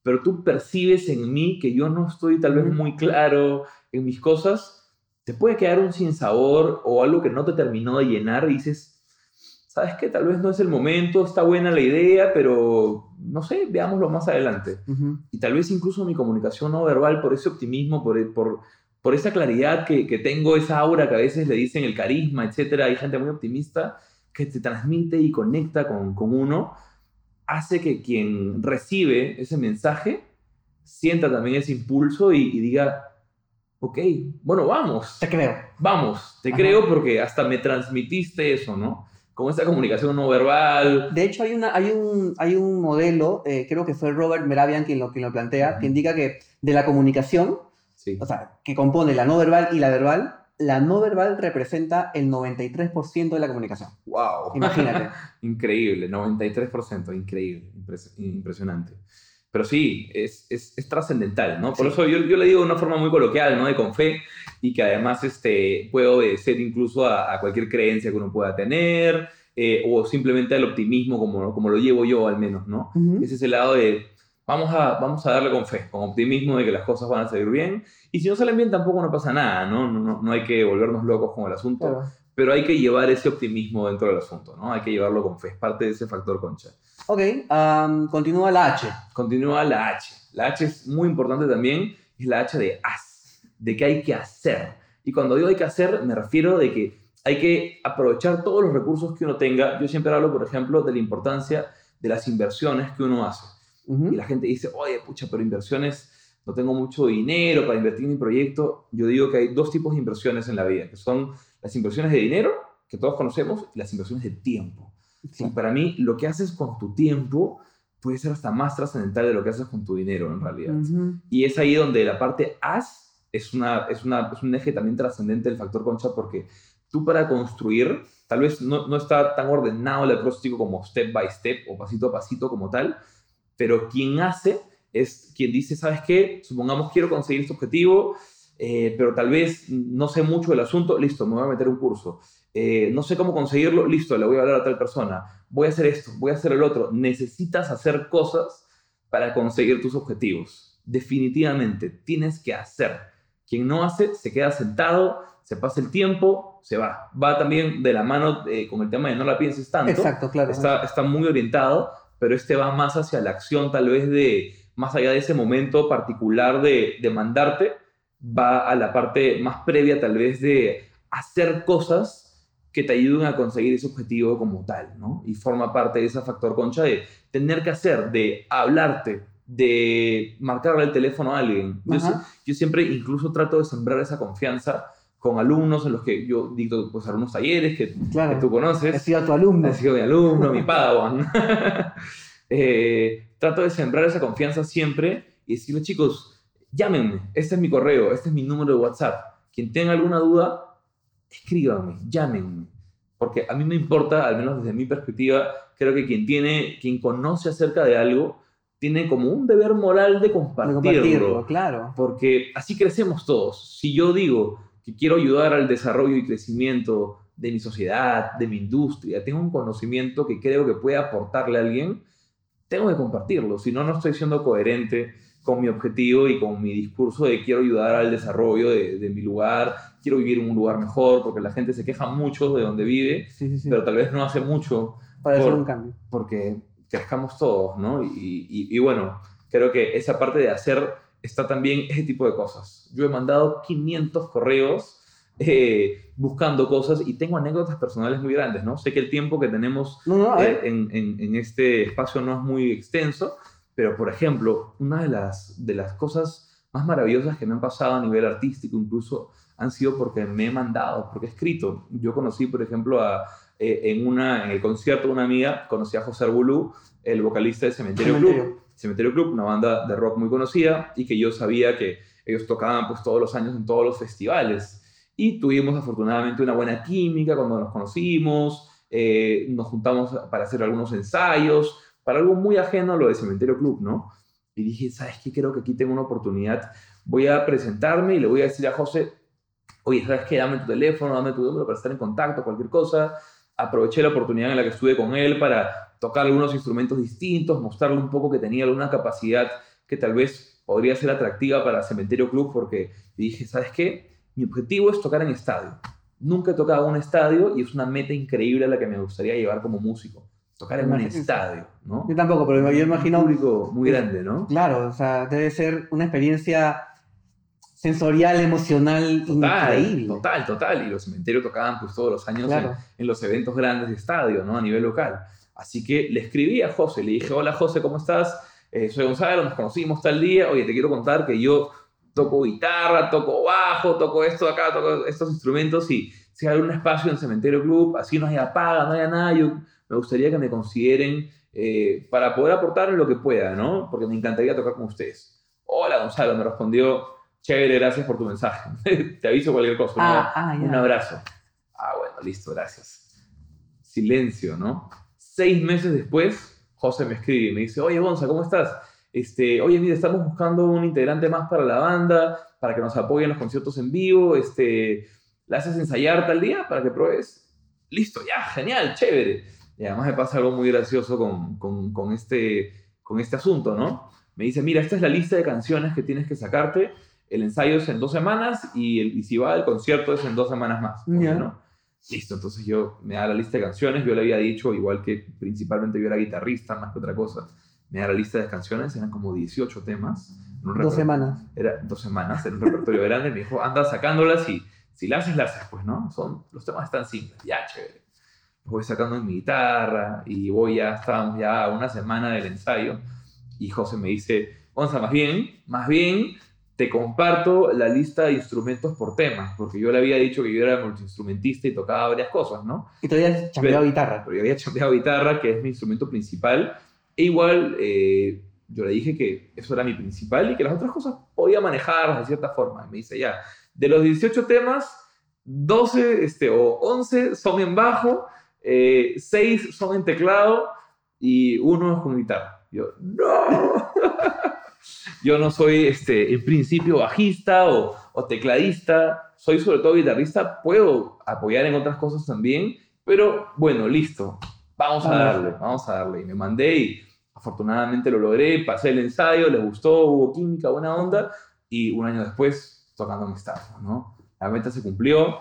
pero tú percibes en mí que yo no estoy tal vez muy claro en mis cosas, te puede quedar un sinsabor o algo que no te terminó de llenar y dices, ¿sabes qué? Tal vez no es el momento, está buena la idea, pero no sé, veámoslo más adelante ujú. y tal vez incluso mi comunicación no verbal, por ese optimismo, por, por, por esa claridad que, que tengo, esa aura que a veces le dicen el carisma, etcétera, hay gente muy optimista que te transmite y conecta con, con uno, hace que quien recibe ese mensaje sienta también ese impulso y, y diga, ok, bueno, vamos, Te creo. vamos, te Ajá. creo porque hasta me transmitiste eso, ¿no? Con esa comunicación no verbal. De hecho, hay, una, hay, un, hay un modelo, eh, creo que fue Robert Meravian quien lo, quien lo plantea, Ujú. que indica que de la comunicación, Sí. o sea, que compone la no verbal y la verbal, la no verbal representa el 93% de la comunicación. Wow. Imagínate. Increíble, 93%, increíble, impres- impresionante. Pero sí, es, es, es trascendental, ¿no? Por Sí. eso yo, yo le digo de una forma muy coloquial, ¿no? De con fe, y que además este, puede obedecer incluso a, a cualquier creencia que uno pueda tener, eh, o simplemente al optimismo, como, como lo llevo yo al menos, ¿no? Ujú. Es ese lado de, vamos a, vamos a darle con fe, con optimismo de que las cosas van a salir bien, y si no salen bien tampoco no pasa nada, ¿no? No, no, no hay que volvernos locos con el asunto Claro. pero hay que llevar ese optimismo dentro del asunto, ¿no? Hay que llevarlo con fe, es parte de ese factor concha. Ok, am, continúa la H. Continúa la H. La H es muy importante también, es la H de haz, de que hay que hacer. Y cuando digo hay que hacer, me refiero de que hay que aprovechar todos los recursos que uno tenga. Yo siempre hablo, por ejemplo, de la importancia de las inversiones que uno hace. Ujú. Y la gente dice, oye, pucha, pero inversiones, no tengo mucho dinero para invertir en mi proyecto. Yo digo que hay dos tipos de inversiones en la vida, que son las inversiones de dinero, que todos conocemos, y las inversiones de tiempo. Sí. Y para mí, lo que haces con tu tiempo puede ser hasta más trascendental de lo que haces con tu dinero, en realidad. Ujú. Y es ahí donde la parte haz es, una, es, una, es un eje también trascendente del factor concha, porque tú para construir, tal vez no, no está tan ordenado el acróstico como step by step o pasito a pasito como tal, pero quien hace es quien dice, ¿sabes qué? Supongamos quiero conseguir este objetivo, eh, pero tal vez no sé mucho del asunto, listo, me voy a meter un curso. Eh, no sé cómo conseguirlo, listo, le voy a hablar a tal persona. Voy a hacer esto, voy a hacer el otro. Necesitas hacer cosas para conseguir tus objetivos. Definitivamente, tienes que hacer. Quien no hace, se queda sentado, se pasa el tiempo, se va. Va también de la mano eh, con el tema de no la pienses tanto Exacto, claro. está, está muy orientado, pero este va más hacia la acción, tal vez de, más allá de ese momento particular de, de mandarte, va a la parte más previa, tal vez de hacer cosas que te ayuden a conseguir ese objetivo como tal, ¿no? Y forma parte de ese factor concha de tener que hacer, de hablarte, de marcarle el teléfono a alguien. Yo, siempre incluso trato de sembrar esa confianza con alumnos en los que yo dicto pues algunos talleres que, Claro. que tú conoces. He sido tu alumno. Ha sido mi alumno, mi padawan. Eh, trato de sembrar esa confianza siempre y decirle, chicos, llámenme, este es mi correo, este es mi número de WhatsApp. Quien tenga alguna duda, escríbanme, llámenme. Porque a mí me importa, al menos desde mi perspectiva, creo que quien tiene, quien conoce acerca de algo, tiene como un deber moral de De compartirlo. compartirlo, claro. Porque así crecemos todos. Si yo digo que quiero ayudar al desarrollo y crecimiento de mi sociedad, de mi industria, tengo un conocimiento que creo que puede aportarle a alguien, tengo que compartirlo. Si no, no estoy siendo coherente con mi objetivo y con mi discurso de quiero ayudar al desarrollo de, de mi lugar, quiero vivir en un lugar mejor, porque la gente se queja mucho de donde vive, Sí, sí, sí. pero tal vez no hace mucho Para hacer por- un cambio. porque crezcamos todos, ¿no? Y, y- y bueno, creo que esa parte de hacer está también ese tipo de cosas. Yo he mandado 500 correos eh, buscando cosas y tengo anécdotas personales muy grandes, ¿no? Sé que el tiempo que tenemos No, no, eh, en, en- en este espacio no es muy extenso, pero por ejemplo, una de las, de las cosas más maravillosas que me han pasado a nivel artístico incluso han sido porque me he mandado, porque he escrito. Yo conocí, por ejemplo, a, eh, en, una, en el concierto de una amiga, conocí a José Arbulú, el vocalista de Cementerio, Club. Cementerio. Cementerio Club, una banda de rock muy conocida y que yo sabía que ellos tocaban pues todos los años en todos los festivales. Y tuvimos afortunadamente una buena química cuando nos conocimos, eh, nos juntamos para hacer algunos ensayos, para algo muy ajeno a lo de Cementerio Club, ¿no? Y dije, ¿sabes qué? Creo que aquí tengo una oportunidad. Voy a presentarme y le voy a decir a José, oye, ¿sabes qué? Dame tu teléfono, dame tu número para estar en contacto, cualquier cosa. Aproveché la oportunidad en la que estuve con él para tocar algunos instrumentos distintos, mostrarle un poco que tenía alguna capacidad que tal vez podría ser atractiva para Cementerio Club, porque dije, ¿sabes qué? Mi objetivo es tocar en estadio. Nunca he tocado en un estadio y es una meta increíble a la que me gustaría llevar como músico. Tocar en un estadio, ¿no? Yo tampoco, pero yo Un imagino. público muy grande, ¿no? Claro, o sea, debe ser una experiencia sensorial, emocional Total, increíble. total, total. Y los cementerios tocaban pues todos los años Claro. en, en los eventos grandes de estadio, ¿no? A nivel local. Así que le escribí a José, le dije, hola José, ¿cómo estás? Eh, soy Gonzalo, nos conocimos tal día. Oye, te quiero contar que yo toco guitarra, toco bajo, toco esto acá, toco estos instrumentos y si hay un espacio en Cementerio Club, así no haya paga, no haya nada, yo me gustaría que me consideren eh, para poder aportar lo que pueda, ¿no? Porque me encantaría tocar con ustedes. Hola Gonzalo, me respondió, chévere, gracias por tu mensaje. te aviso cualquier cosa. ¿no? Ah, ah, ya. Un abrazo. Ah, bueno, listo, gracias. Silencio, ¿no? Seis meses después, José me escribe y me dice, oye, Gonza, ¿cómo estás? Este, oye, mira, estamos buscando un integrante más para la banda, para que nos apoye en los conciertos en vivo, este, ¿la haces ensayar tal día para que pruebes? Listo, ya, genial, chévere. Y además me pasa algo muy gracioso con, con, con este, con este asunto, ¿no? Me dice, mira, esta es la lista de canciones que tienes que sacarte, el ensayo es en dos semanas y, el, y si va el concierto es en dos semanas más. Ya. ¿no? Listo, entonces yo me da la lista de canciones, yo le había dicho, igual que principalmente yo era guitarrista más que otra cosa, me da la lista de canciones, eran como 18 temas. en un Dos semanas. Era dos semanas, era un repertorio grande, me dijo, anda sacándolas y si las haces, las haces, pues, ¿no? Son, los temas están simples, ya, chévere. Los voy sacando en mi guitarra y voy ya, estábamos ya a una semana del ensayo y José me dice, Gonza, más bien, más bien te comparto la lista de instrumentos por tema, porque yo le había dicho que yo era multiinstrumentista y tocaba varias cosas, ¿no? Y todavía has chambeado guitarra. Pero yo había chambeado guitarra, que es mi instrumento principal, e igual eh, yo le dije que eso era mi principal y que las otras cosas podía manejarlas de cierta forma. Y me dice, ya, de los 18 temas, 12 este, o 11 son en bajo, 6 son en teclado y uno es con guitarra. Yo, no. Yo no soy, este, en principio, bajista o, o tecladista, soy sobre todo guitarrista, puedo apoyar en otras cosas también, pero bueno, listo, vamos a darle, vamos a darle. Y me mandé y afortunadamente lo logré, pasé el ensayo, les gustó, hubo química, buena onda, y un año después tocando en Stanford, ¿no? La meta se cumplió.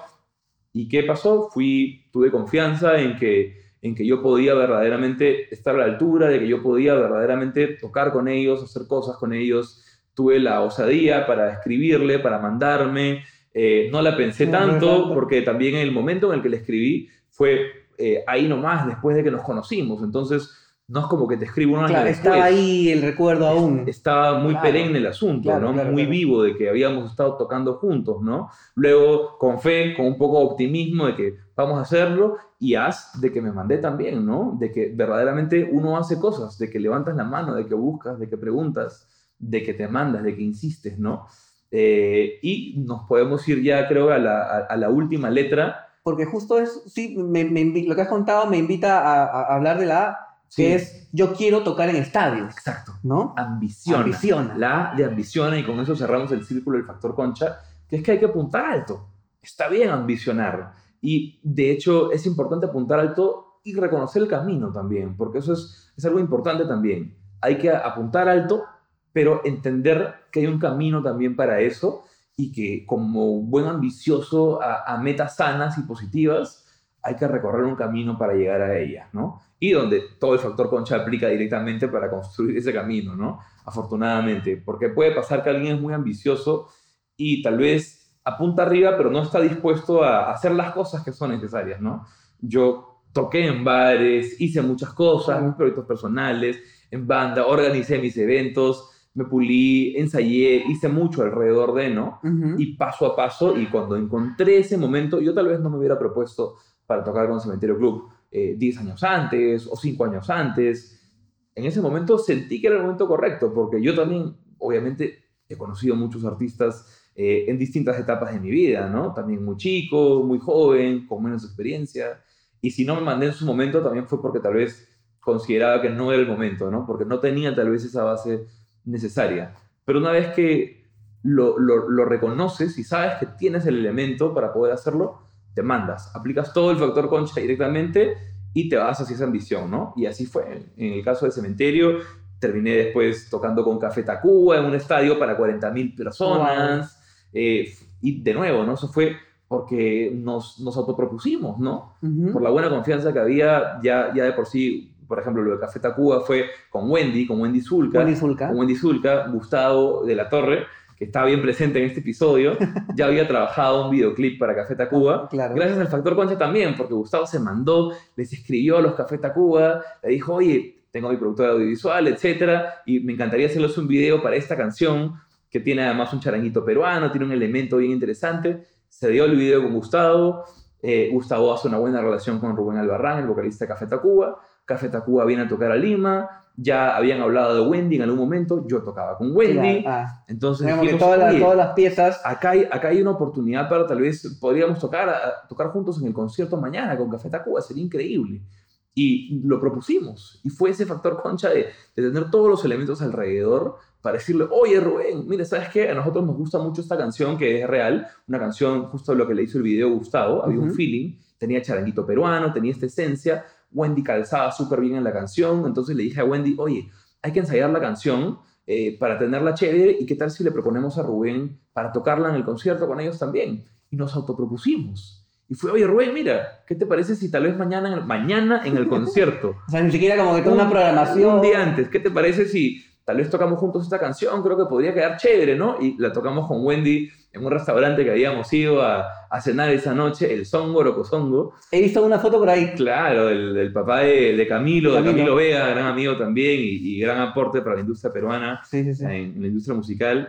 ¿Y qué pasó? Fui, tuve confianza en que, en que yo podía verdaderamente estar a la altura, de que yo podía verdaderamente tocar con ellos, hacer cosas con ellos. Tuve la osadía para escribirle, para mandarme. Eh, no la pensé No, no tanto, tanto. porque también en el momento en el que le escribí fue eh, ahí nomás, después de que nos conocimos. Entonces, no es como que te escribo un año Claro, después estaba ahí el recuerdo aún. estaba muy Claro. perenne el asunto, Claro, ¿no? muy vivo de que habíamos estado tocando juntos, ¿no? Luego, con fe, con un poco de optimismo de que vamos a hacerlo y haz de que me mandé también, ¿no? De que verdaderamente uno hace cosas, de que levantas la mano, de que buscas, de que preguntas, de que te mandas, de que insistes, ¿no? Eh, y nos podemos ir ya, creo, a la, a- a la última letra. Porque justo es, sí, me- lo que has contado me invita a, a hablar de la que Sí. es yo quiero tocar en estadios, Exacto. ¿no? Ambiciona. Ambiciona. La de ambiciona y con eso cerramos el círculo del factor concha, que es que hay que apuntar alto. Está bien ambicionar. Y de hecho es importante apuntar alto y reconocer el camino también, porque eso es, es algo importante también. Hay que apuntar alto, pero entender que hay un camino también para eso y que como buen ambicioso a, a metas sanas y positivas, hay que recorrer un camino para llegar a ellas, ¿no? Y donde todo el factor concha aplica directamente para construir ese camino, ¿no? Afortunadamente, porque puede pasar que alguien es muy ambicioso y tal vez apunta arriba, pero no está dispuesto a hacer las cosas que son necesarias, ¿no? Yo toqué en bares, hice muchas cosas, mis proyectos personales, en banda, organicé mis eventos, me pulí, ensayé, hice mucho alrededor de, ¿no? Ujú. y paso a paso, y cuando encontré ese momento, yo tal vez no me hubiera propuesto para tocar con Cementerio Club eh, 10 años antes o 5 años antes. En ese momento sentí que era el momento correcto, porque yo también, obviamente, he conocido muchos artistas eh, en distintas etapas de mi vida, ¿no? También muy chico, muy joven, con menos experiencia. Y si no me mandé en su momento, también fue porque tal vez consideraba que no era el momento, ¿no? Porque no tenía tal vez esa base necesaria. Pero una vez que lo, lo, lo reconoces y sabes que tienes el elemento para poder hacerlo, te mandas, aplicas todo el factor concha directamente y te vas hacia esa ambición, ¿no? Y así fue. En el caso del cementerio, terminé después tocando con Café Tacuba en un estadio para 40.000 personas. eh, y de nuevo, ¿no? Eso fue porque nos, nos autopropusimos, ¿no? Ujú. por la buena confianza que había, ya, ya de por sí, por ejemplo, lo de Café Tacuba fue con Wendy, con Wendy Zulka, Wendy Zulka. con Wendy Zulka, Gustavo de la Torre, que está bien presente en este episodio, ya había trabajado un videoclip para Café Tacuba. Claro. Gracias al factor concha también, porque Gustavo se mandó, les escribió a los Café Tacuba, le dijo, oye, tengo mi productora audiovisual, etcétera, y me encantaría hacerles un video para esta canción, que tiene además un charanguito peruano, tiene un elemento bien interesante. Se dio el video con Gustavo, eh, Gustavo hace una buena relación con Rubén Albarrán, el vocalista de Café Tacuba. Café Tacuba viene a tocar a Lima, ya habían hablado de Wendy en algún momento, yo tocaba con Wendy, Claro. Ah, entonces digamos que dijimos, todas las, "Oye, todas las piezas. acá hay, acá hay una oportunidad para tal vez podríamos tocar, a- tocar juntos en el concierto mañana con Café Tacuba, sería increíble. Y lo propusimos. Y fue ese factor concha de, de tener todos los elementos alrededor para decirle, oye Rubén, mira, ¿sabes qué? A nosotros nos gusta mucho esta canción que es real, una canción justo de lo que le hizo el video Gustavo, había un Ujú. feeling, tenía charanguito peruano, tenía esta esencia, Wendy calzaba súper bien en la canción, entonces le dije a Wendy, oye, hay que ensayar la canción eh, para tenerla chévere y qué tal si le proponemos a Rubén para tocarla en el concierto con ellos también. Y nos autopropusimos. Y fue, oye Rubén, mira, ¿qué te parece si tal vez mañana en el, mañana en el concierto, O sea, ni siquiera como que toda una un- programación. un día antes, ¿qué te parece si tal vez tocamos juntos esta canción? Creo que podría quedar chévere, ¿no? Y la tocamos con Wendy en un restaurante que habíamos ido a, a cenar esa noche, el Songo Rocosongo. He visto una foto por ahí. Claro, el, el papá de, de Camilo, de Camilo. Camilo Vega, gran amigo también y, y gran aporte para la industria peruana Sí, sí, sí. en, en la industria musical.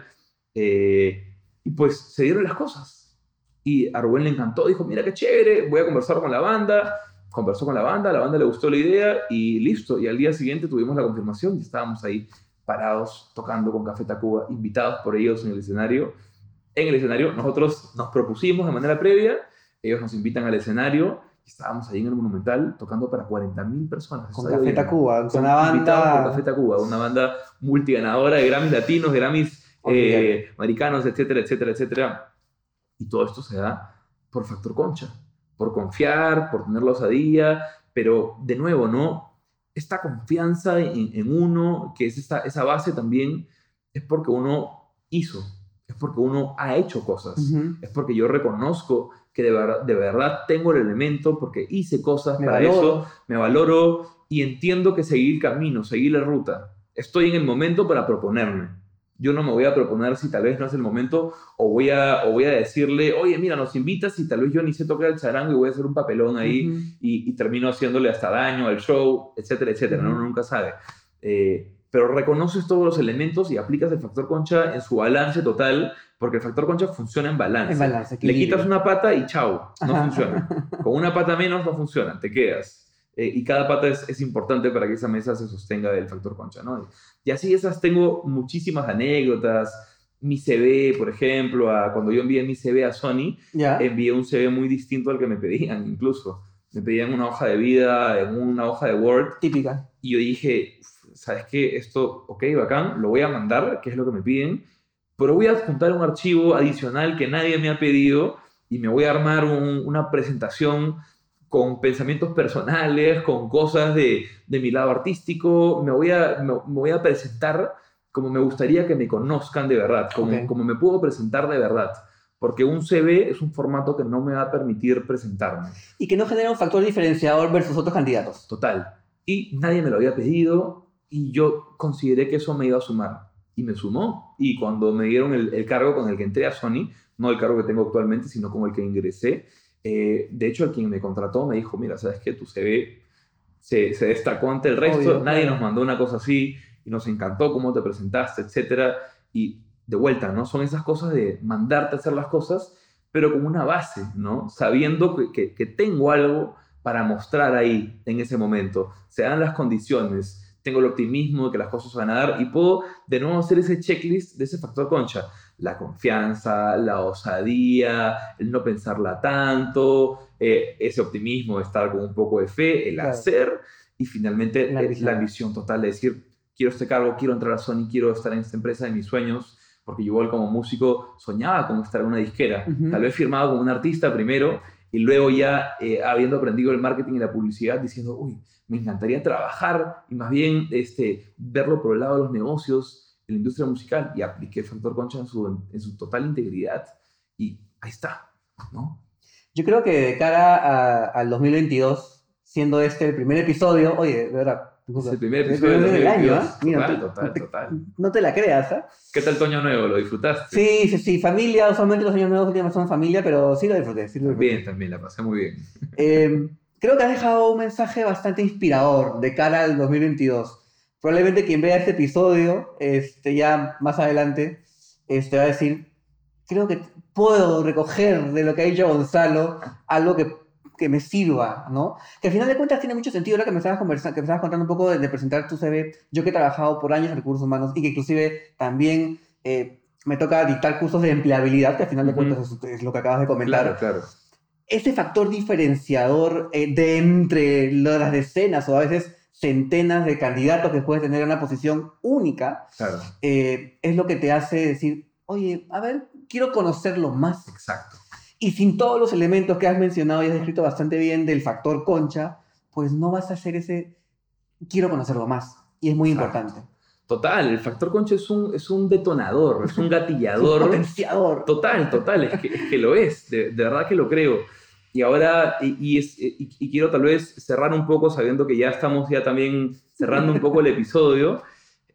Eh, y pues se dieron las cosas. Y a Rubén le encantó, dijo, mira qué chévere, voy a conversar con la banda. Conversó con la banda, a la banda le gustó la idea y listo. Y al día siguiente tuvimos la confirmación y estábamos ahí parados tocando con Café Tacuba, invitados por ellos en el escenario. En el escenario nosotros nos propusimos de manera previa, ellos nos invitan al escenario y estábamos ahí en el Monumental tocando para 40.000 personas. Con Café lleno Tacuba, con- una invitados por banda. Café Tacuba, una banda multiganadora de Grammys latinos, Grammys eh, americanos, etcétera, etcétera, etcétera. Y todo esto se da por factor concha, por confiar, por tener la osadía, pero de nuevo, ¿no? Esta confianza en, en uno, que es esta, esa base también, es porque uno hizo, es porque uno ha hecho cosas es porque yo reconozco que de, ver- de verdad tengo el elemento, porque hice cosas Me para valoro. eso, me valoro y entiendo que seguir camino, seguir la ruta. Estoy en el momento para proponerme. Yo no me voy a proponer si tal vez no es el momento o voy a, o voy a decirle, oye, mira, nos invitas y tal vez yo ni sé tocar el charango y voy a hacer un papelón ahí y, y termino haciéndole hasta daño al show, etcétera, etcétera. ¿no? Uno nunca sabe. Eh, pero reconoces todos los elementos y aplicas el factor concha en su balance total, porque el factor concha funciona en balance. En balance, Le quitas una pata y chao, no Ajá. funciona. Con una pata menos no funciona, te quedas. Eh, y cada pata es, es importante para que esa mesa se sostenga del factor concha, ¿no? Y así esas tengo muchísimas anécdotas. Mi CV, por ejemplo, a- cuando yo envié mi CV a Sony, Ya. envié un CV muy distinto al que me pedían, incluso. me pedían una hoja de vida en una hoja de Word. Típica. Y yo dije, ¿sabes qué? Esto, ok, bacán, lo voy a mandar, que es lo que me piden, pero voy a adjuntar un archivo adicional que nadie me ha pedido y me voy a armar una presentación con pensamientos personales, con cosas de, de mi lado artístico, me voy, a, me, voy a presentar como me gustaría que me conozcan de verdad, como, como me puedo presentar de verdad porque un CV es un formato que no me va a permitir presentarme. Y que no genera un factor diferenciador versus otros candidatos. Total. Y nadie me lo había pedido y yo consideré que eso me iba a sumar. Y me sumó. Y cuando me dieron el, cargo con el que entré a Sony, no el cargo que tengo actualmente, sino con el que ingresé, eh, de hecho, el quien me contrató me dijo, mira, ¿sabes qué? Tu CV se, se destacó ante el resto, nadie nos mandó una cosa así y nos encantó cómo te presentaste, etc. Y de vuelta, ¿no? Son esas cosas de mandarte a hacer las cosas, pero con una base, ¿no? Sabiendo que, que, tengo algo para mostrar ahí en ese momento. Se dan las condiciones, tengo el optimismo de que las cosas van a dar y puedo de nuevo hacer ese checklist de ese factor concha. La confianza, la osadía, el no pensarla tanto, eh, ese optimismo de estar con un poco de fe, el hacer y finalmente la, la visión total de decir, quiero este cargo, quiero entrar a Sony, quiero estar en esta empresa de mis sueños porque yo igual como músico soñaba con estar en una disquera. Tal vez firmado como un artista primero y luego ya eh, habiendo aprendido el marketing y la publicidad diciendo, uy, me encantaría trabajar y más bien este, verlo por el lado de los negocios, de la industria musical y apliqué Factor Concha en su, en su total integridad y ahí está, ¿no? Yo creo que de cara al 2022, siendo este el primer episodio, oye, de verdad, es el primer episodio del año, ¿eh? Mira, total, total, No te la creas, ¿eh? ¿Qué tal tu año nuevo? ¿Lo disfrutaste? Sí, sí, sí. Familia, usualmente los años nuevos últimamente son familia, pero sí lo disfruté. Sí lo Bien, también, la pasé muy bien. Eh, creo que has dejado un mensaje bastante inspirador de cara al 2022. Probablemente quien vea este episodio, este, ya más adelante, este, va a decir, creo que puedo recoger de lo que ha dicho Gonzalo algo que que me sirva, ¿no? Que al final de cuentas tiene mucho sentido lo que me estabas, conversando, que me estabas contando un poco de, presentar tu CV. Yo que he trabajado por años en recursos humanos y que inclusive también eh, me toca dictar cursos de empleabilidad, que al final de cuentas es, lo que acabas de comentar. Claro, claro. Ese factor diferenciador eh, de entre las decenas o a veces centenas de candidatos que puedes tener en una posición única, claro. Eh, es lo que te hace decir, oye, a ver, quiero conocerlo más. Exacto. Y sin todos los elementos que has mencionado y has descrito bastante bien del factor concha, pues no vas a hacer ese quiero conocerlo más. Y es muy importante. Total, el factor concha es un, es un detonador, es un gatillador. un potenciador. Total, total, es que, es que lo es, de, verdad que lo creo. Y ahora, y, y, quiero tal vez cerrar un poco, sabiendo que ya estamos ya también cerrando un poco el episodio,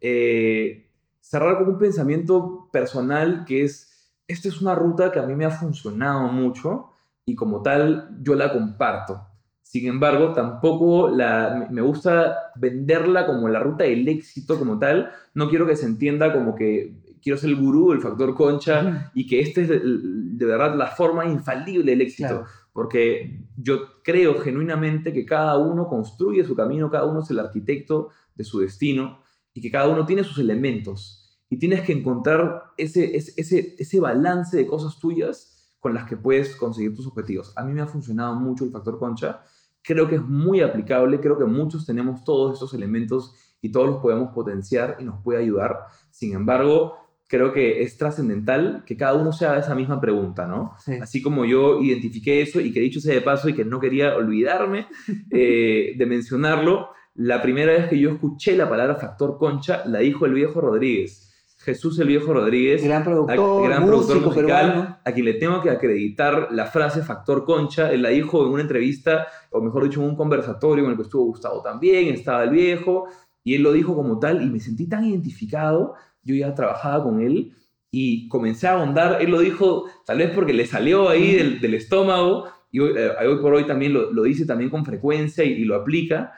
eh, cerrar con un pensamiento personal que es esta es una ruta que a mí me ha funcionado mucho y como tal yo la comparto. Sin embargo, tampoco la, me gusta venderla como la ruta del éxito como tal. No quiero que se entienda como que quiero ser el gurú del factor concha y que esta es de, verdad la forma infalible del éxito. Porque yo creo genuinamente que cada uno construye su camino, cada uno es el arquitecto de su destino y que cada uno tiene sus elementos y tienes que encontrar ese, ese, ese balance de cosas tuyas con las que puedes conseguir tus objetivos. A mí me ha funcionado mucho el factor concha, creo que es muy aplicable, creo que muchos tenemos todos estos elementos y todos los podemos potenciar y nos puede ayudar. Sin embargo, creo que es trascendental que cada uno se haga esa misma pregunta, ¿no? Así como yo identifiqué eso y que dicho sea de paso y que no quería olvidarme eh, de mencionarlo, la primera vez que yo escuché la palabra factor concha la dijo el viejo Rodríguez Jesús el Viejo Rodríguez, gran productor, gran productor musical, a quien le tengo que acreditar la frase Factor Concha. Él la dijo en una entrevista, o mejor dicho, en un conversatorio en el que estuvo Gustavo también, estaba el viejo, y él lo dijo como tal, y me sentí tan identificado. Yo ya trabajaba con él y comencé a ahondar. Él lo dijo tal vez porque le salió ahí del, estómago, y eh, hoy, por hoy también lo, dice también con frecuencia y lo aplica.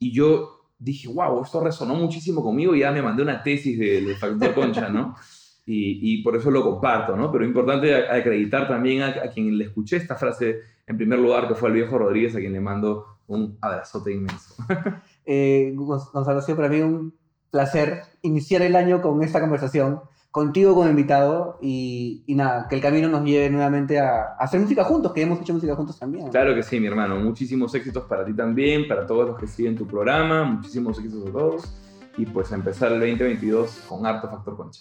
Y yo dije, wow, esto resonó muchísimo conmigo y ya me mandé una tesis del factor concha, ¿no? Y, y, por eso lo comparto, ¿no? Pero importante acreditar también a, quien le escuché esta frase en primer lugar, que fue el viejo Rodríguez, a quien le mando un abrazote inmenso. eh, Gonzalo, siempre para mí un placer iniciar el año con esta conversación, contigo como invitado y, y nada, que el camino nos lleve nuevamente a, a hacer música juntos, que hemos hecho música juntos también. Claro que sí, mi hermano. Muchísimos éxitos para ti también, para todos los que siguen tu programa. Muchísimos éxitos a todos. Y pues a empezar el 2022 con harto Factor Concha.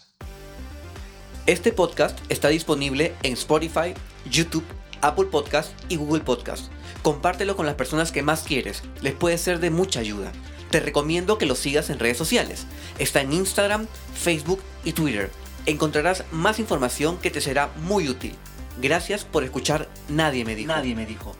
Este podcast está disponible en Spotify, YouTube, Apple Podcast y Google Podcast. Compártelo con las personas que más quieres, les puede ser de mucha ayuda. Te recomiendo que lo sigas en redes sociales. Está en Instagram, Facebook y Twitter. Encontrarás más información que te será muy útil. Gracias por escuchar Nadie me dijo. Nadie me dijo.